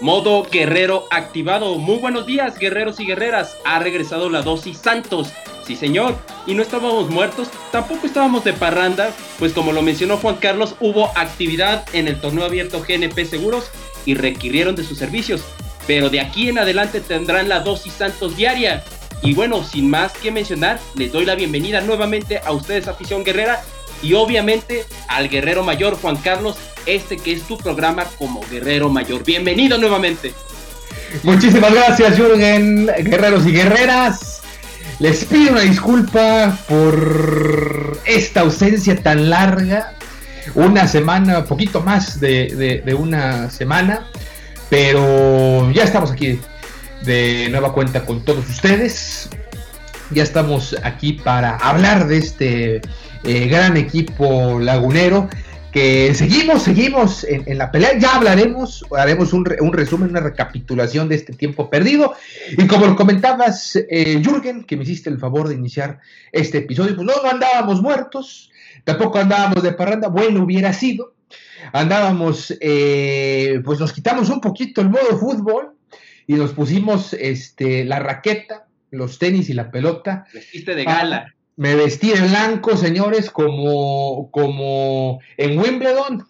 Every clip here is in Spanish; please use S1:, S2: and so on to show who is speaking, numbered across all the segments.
S1: Modo guerrero activado. Muy buenos días, guerreros y guerreras. Ha regresado la dosis Santos. Sí, señor. Y no estábamos muertos, tampoco estábamos de parranda, pues como lo mencionó Juan Carlos, hubo actividad en el torneo abierto GNP Seguros y requirieron de sus servicios. Pero de aquí en adelante tendrán la dosis Santos diaria. Y bueno, sin más que mencionar, les doy la bienvenida nuevamente a ustedes, afición guerrera, y obviamente al guerrero mayor Juan Carlos, este que es tu programa como guerrero mayor. Bienvenido nuevamente.
S2: Muchísimas gracias Jürgen, guerreros y guerreras. Les pido una disculpa por esta ausencia tan larga. Una semana, poquito más de, una semana. Pero ya estamos aquí de nueva cuenta con todos ustedes. Ya estamos aquí para hablar de este eh, gran equipo lagunero que seguimos, seguimos en, la pelea. Ya hablaremos, haremos un, resumen, una recapitulación de este tiempo perdido. Y como lo comentabas, eh, Jürgen, que me hiciste el favor de iniciar este episodio, pues no, no andábamos muertos, tampoco andábamos de parranda, bueno hubiera sido. Andábamos, eh, pues nos quitamos un poquito el modo fútbol y nos pusimos este, la raqueta, los tenis y la pelota.
S1: Vestiste de gala
S2: me vestí de blanco, señores, como, como en Wimbledon,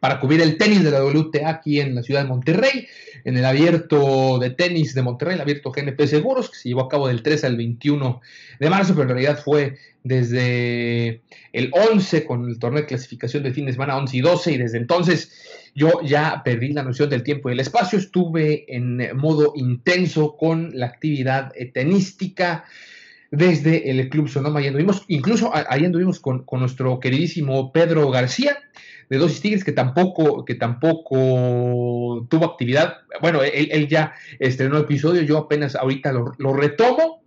S2: para cubrir el tenis de la WTA aquí en la ciudad de Monterrey, en el abierto de tenis de Monterrey, el abierto GNP Seguros, que se llevó a cabo del 3 al 21 de marzo, pero en realidad fue desde el 11 con el torneo de clasificación de fin de semana 11 y 12, y desde entonces yo ya perdí la noción del tiempo y el espacio, estuve en modo intenso con la actividad tenística desde el Club Sonoma. Anduvimos, incluso ahí anduvimos con, con nuestro queridísimo Pedro García de Dosis Tigres, que tampoco, que tampoco tuvo actividad. Bueno, él, ya estrenó episodio, yo apenas ahorita lo, retomo.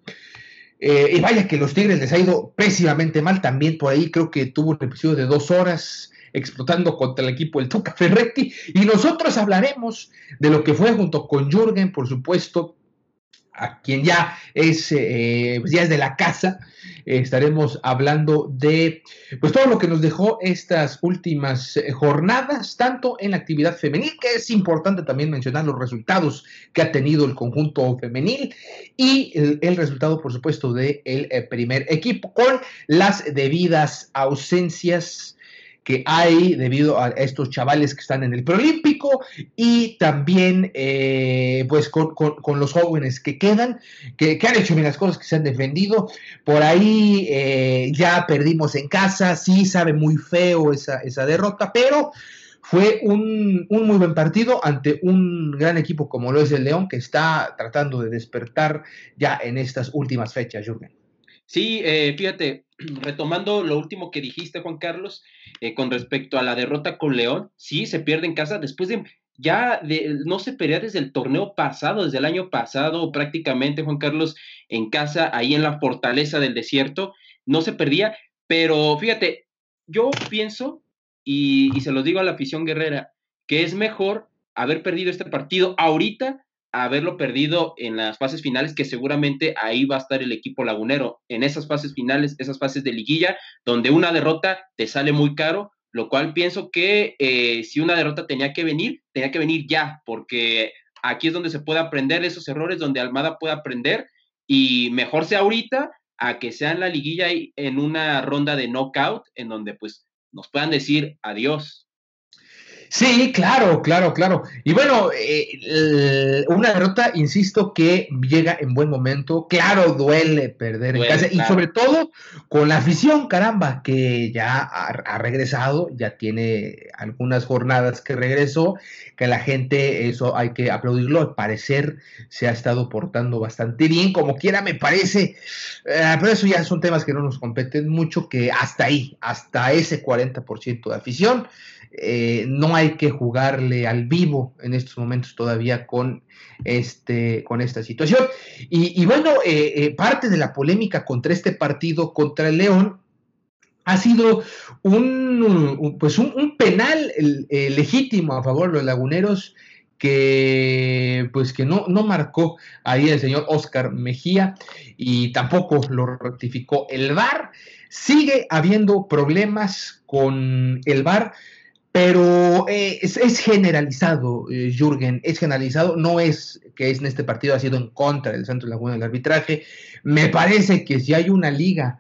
S2: Eh, y vaya que los Tigres les ha ido pésimamente mal. También por ahí creo que tuvo un episodio de dos horas explotando contra el equipo del Tuca Ferretti. Y nosotros hablaremos de lo que fue junto con Jürgen, por supuesto, a quien ya es, eh, pues ya es de la casa, estaremos hablando de pues todo lo que nos dejó estas últimas eh, jornadas, tanto en la actividad femenil, que es importante también mencionar los resultados que ha tenido el conjunto femenil, y el, resultado, por supuesto, del el eh, primer equipo, con las debidas ausencias que hay debido a estos chavales que están en el preolímpico y también eh, pues con, los jóvenes que quedan, que, han hecho bien las cosas, que se han defendido. Por ahí eh, ya perdimos en casa, sí sabe muy feo esa, esa derrota, pero fue un, un, muy buen partido ante un gran equipo como lo es el León, que está tratando de despertar ya en estas últimas fechas, Jürgen.
S1: Sí, eh, fíjate, retomando lo último que dijiste, Juan Carlos, eh, con respecto a la derrota con León, sí, se pierde en casa después de, ya de, no se perdía desde el torneo pasado, desde el año pasado prácticamente, Juan Carlos, en casa, ahí en la fortaleza del desierto, no se perdía, pero fíjate, yo pienso, y, y se lo digo a la afición guerrera, que es mejor haber perdido este partido ahorita haberlo perdido en las fases finales, que seguramente ahí va a estar el equipo lagunero, en esas fases finales, esas fases de liguilla, donde una derrota te sale muy caro, lo cual pienso que eh, si una derrota tenía que venir, tenía que venir ya, porque aquí es donde se puede aprender esos errores, donde Almada puede aprender, y mejor sea ahorita a que sea la liguilla y en una ronda de knockout en donde pues nos puedan decir adiós.
S2: Sí, claro, claro, claro. Y bueno, eh, una derrota, insisto, que llega en buen momento. Claro, duele perder en casa y sobre todo con la afición, caramba, que ya ha, regresado, ya tiene algunas jornadas que regresó, que la gente, eso hay que aplaudirlo, al parecer se ha estado portando bastante bien, como quiera me parece, eh, pero eso ya son temas que no nos competen mucho, que hasta ahí, hasta ese 40% de afición eh, no hay que jugarle al vivo en estos momentos todavía con, este, con esta situación. Y, bueno, eh, eh, parte de la polémica contra este partido contra el León ha sido un, pues un, penal legítimo a favor de los laguneros que pues que no, no marcó ahí el señor Oscar Mejía y tampoco lo rectificó el VAR. Sigue habiendo problemas con el VAR pero eh, es, generalizado, eh, Jürgen, es generalizado, no es que es en este partido ha sido en contra del Santos Laguna del arbitraje. Me parece que si hay una liga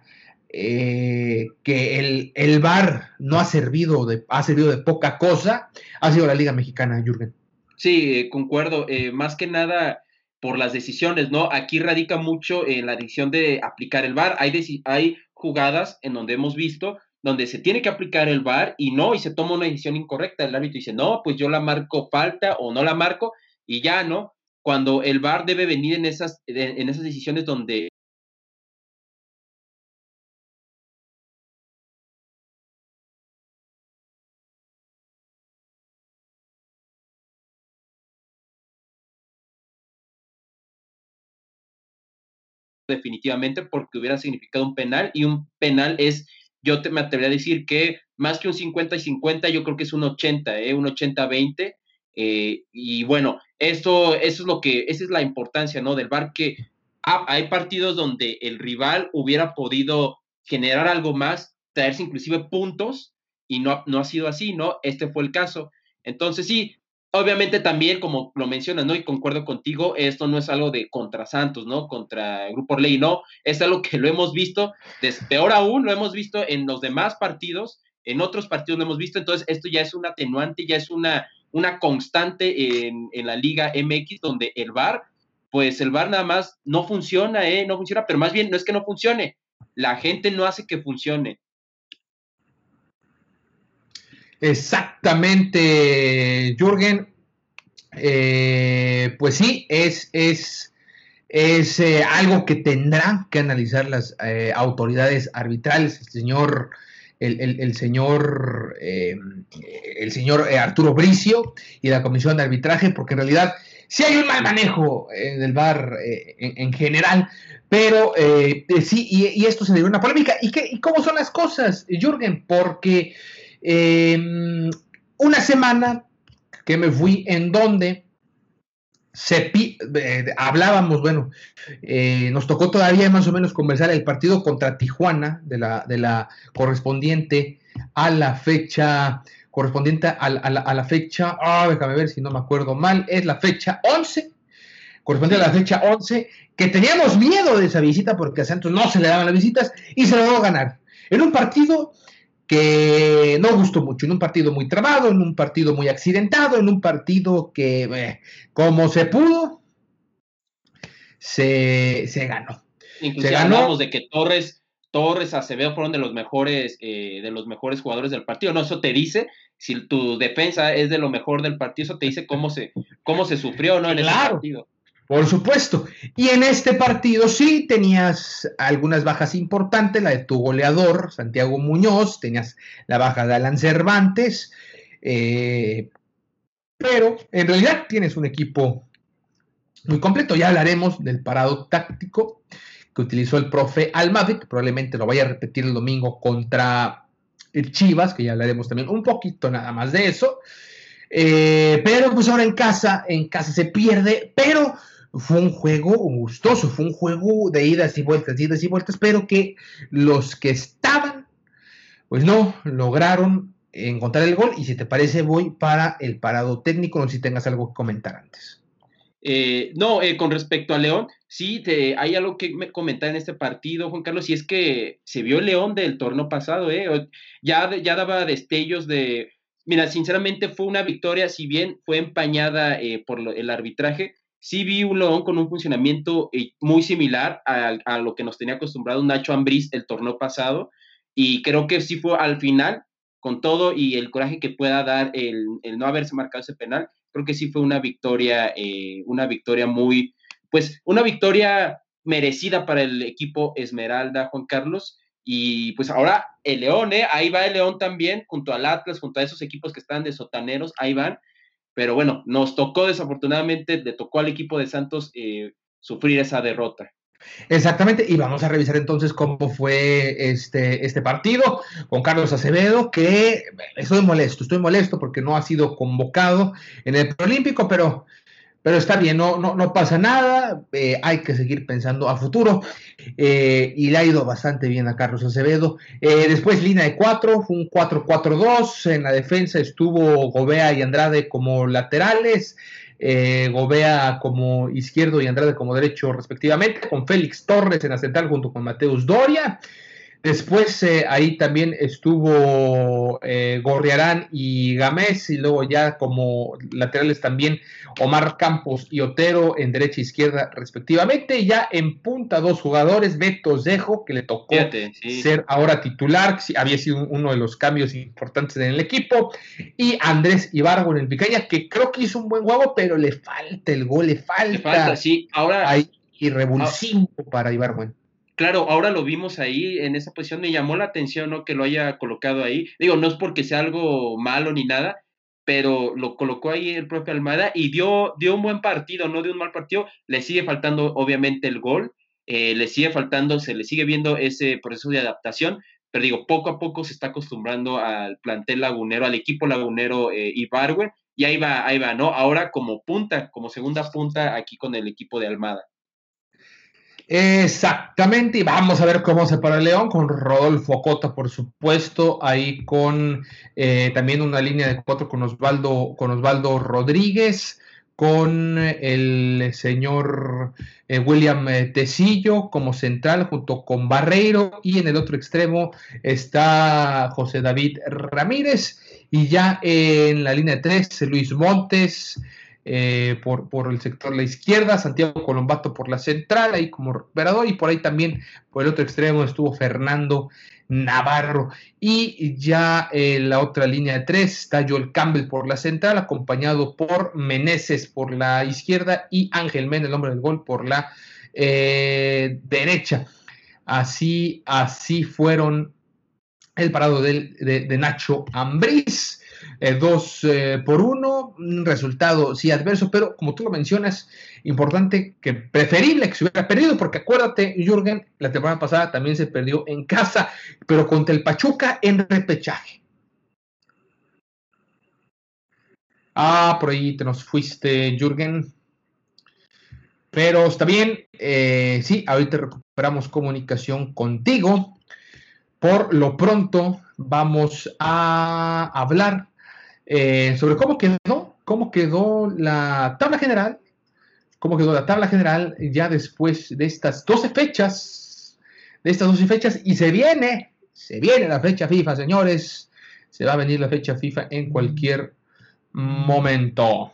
S2: eh, que el, el VAR no ha servido, de, ha servido de poca cosa, ha sido la Liga Mexicana, Jürgen.
S1: Sí, concuerdo, más que nada por las decisiones, ¿no? Aquí radica mucho en la decisión de aplicar el VAR. Hay, hay jugadas en donde hemos visto donde se tiene que aplicar el VAR y no, y se toma una decisión incorrecta. El árbitro dice, no, pues yo la marco falta o no la marco y ya, ¿no? Cuando el VAR debe venir en esas, en esas decisiones donde definitivamente porque hubiera significado un penal y un penal es yo te, me atrevería a decir que más que un 50 y 50, yo creo que es un 80, ¿eh? un 80-20. Eh, y bueno, esto, eso es lo que, esa es la importancia, ¿no? Del VAR, que hay partidos donde el rival hubiera podido generar algo más, traerse inclusive puntos, y no, no ha sido así, ¿no? Este fue el caso. Entonces, sí, Obviamente también, como lo mencionas, ¿no? Y concuerdo contigo, esto no es algo de contra Santos, ¿no? Contra el Grupo Orley, no, es algo que lo hemos visto, peor aún, lo hemos visto en los demás partidos, en otros partidos lo hemos visto, entonces esto ya es un atenuante, ya es una, una constante en, en la Liga MX, donde el VAR, pues el VAR nada más no funciona, ¿eh? No funciona, pero más bien no es que no funcione, la gente no hace que funcione.
S2: Exactamente, Jürgen. Eh, pues sí, es, es, es eh, algo que tendrán que analizar las eh, autoridades arbitrales, el señor, el, señor, el señor Arturo Bricio y la comisión de arbitraje, porque en realidad sí hay un mal manejo del VAR en, general, pero sí, y, esto se dio una polémica. ¿Y, qué, ¿Y cómo son las cosas, Jürgen? Porque Em, una semana que me fui en donde se eh, hablábamos, bueno, eh, nos tocó todavía más o menos conversar el partido contra Tijuana, de la, de la correspondiente a la fecha, correspondiente a, la, fecha, ah, déjame ver si no me acuerdo mal, es la fecha 11, correspondiente a la fecha 11, que teníamos miedo de esa visita porque a Santos no se le daban las visitas y se lo a ganar. En un partido que no gustó mucho, en un partido muy trabado, en un partido muy accidentado, en un partido que, eh, como se pudo, se, ganó.
S1: Incluso hablamos de que Torres, Torres, Acevedo fueron de los mejores, eh, de los mejores jugadores del partido. No, eso te dice, si tu defensa es de lo mejor del partido, eso te dice cómo se, cómo se sufrió, ¿no? En ese partido.
S2: Por supuesto. Y en este partido sí tenías algunas bajas importantes, la de tu goleador, Santiago Muñoz, tenías la baja de Alan Cervantes, eh, pero en realidad tienes un equipo muy completo. Ya hablaremos del parado táctico que utilizó el profe Almavic, probablemente lo vaya a repetir el domingo contra el Chivas, que ya hablaremos también un poquito nada más de eso. Eh, pero pues ahora en casa, en casa se pierde, pero fue un juego gustoso, fue un juego de idas y vueltas, idas y vueltas, pero que los que estaban, pues no lograron encontrar el gol. Y si te parece, voy para el parado técnico, no sé si tengas algo que comentar antes.
S1: Eh, no, eh, con respecto a León, sí, te, hay algo que me comentar en este partido, Juan Carlos, y es que se vio León del torneo pasado, ¿eh? Ya, ya daba destellos de... Mira, sinceramente fue una victoria, si bien fue empañada eh, por el arbitraje, sí vi un León con un funcionamiento muy similar a, lo que nos tenía acostumbrado Nacho Ambriz el torneo pasado, y creo que sí fue al final, con todo y el coraje que pueda dar el, el no haberse marcado ese penal, creo que sí fue una victoria, eh, una victoria muy, pues una victoria merecida para el equipo Esmeralda, Juan Carlos. Y pues ahora el León, ¿eh? ahí va el León también, junto al Atlas, junto a esos equipos que están de sotaneros, ahí van. Pero bueno, nos tocó desafortunadamente, le tocó al equipo de Santos eh, sufrir esa derrota.
S2: Exactamente, y vamos a revisar entonces cómo fue este, este partido con Carlos Acevedo, que estoy molesto, estoy molesto porque no ha sido convocado en el Preolímpico, pero, pero está bien, no, no, no pasa nada, eh, hay que seguir pensando a futuro, eh, y le ha ido bastante bien a Carlos Acevedo. Eh, después línea de cuatro, fue un 4-4-2, en la defensa estuvo Gobea y Andrade como laterales Gobea como izquierdo y Andrade como derecho respectivamente, con Félix Torres en la central junto con Mateus Doria. Después eh, ahí también estuvo eh, Gorriarán y Gamés, y luego ya como laterales también Omar Campos y Otero en derecha e izquierda respectivamente. Y ya en punta dos jugadores, Beto Zejo, que le tocó ser ahora titular, había sido uno de los cambios importantes en el equipo, y Andrés Ibargo en el Picaña, que creo que hizo un buen juego, pero le falta el gol, le falta. Le falta,
S1: sí, ahora.
S2: y revulsivo para Ibargo
S1: claro, ahora lo vimos ahí en esa posición, me llamó la atención ¿no? que lo haya colocado ahí. Digo, no es porque sea algo malo ni nada, pero lo colocó ahí el propio Almada y dio, dio un buen partido, no dio un mal partido. Le sigue faltando, obviamente, el gol, eh, le sigue faltando, se le sigue viendo ese proceso de adaptación, pero digo, poco a poco se está acostumbrando al plantel lagunero, al equipo lagunero eh, Ibarwen, y ahí va, ahí va, ¿no? Ahora como punta, como segunda punta aquí con el equipo de Almada.
S2: Exactamente, y vamos a ver cómo se para el León con Rodolfo Cota, por supuesto, ahí con eh, también una línea de cuatro con Osvaldo, con Osvaldo Rodríguez, con el señor eh, William eh, Tecillo como central junto con Barreiro y en el otro extremo está José David Ramírez y ya en la línea tres Luis Montes, eh, por, por, el sector la izquierda, Santiago Colombato por la central, ahí como recuperador, y por ahí también por el otro extremo estuvo Fernando Navarro. Y ya en la otra línea de tres está Joel Campbell por la central, acompañado por Meneses por la izquierda y Ángel Men, el hombre del gol, por la eh, derecha. Así, así fueron el parado de, de Nacho Ambriz. Eh, dos eh, por uno, un resultado sí adverso, pero como tú lo mencionas, importante que preferible que se hubiera perdido, porque acuérdate, Jürgen, la temporada pasada también se perdió en casa, pero contra el Pachuca en repechaje. Ah, por ahí te nos fuiste, Jürgen. Pero está bien, eh, sí, ahorita recuperamos comunicación contigo. Por lo pronto vamos a hablar eh, sobre cómo quedó, cómo quedó la tabla general, cómo quedó la tabla general ya después de estas 12 fechas, de estas 12 fechas, y se viene, se viene la fecha FIFA, señores, se va a venir la fecha FIFA en cualquier momento.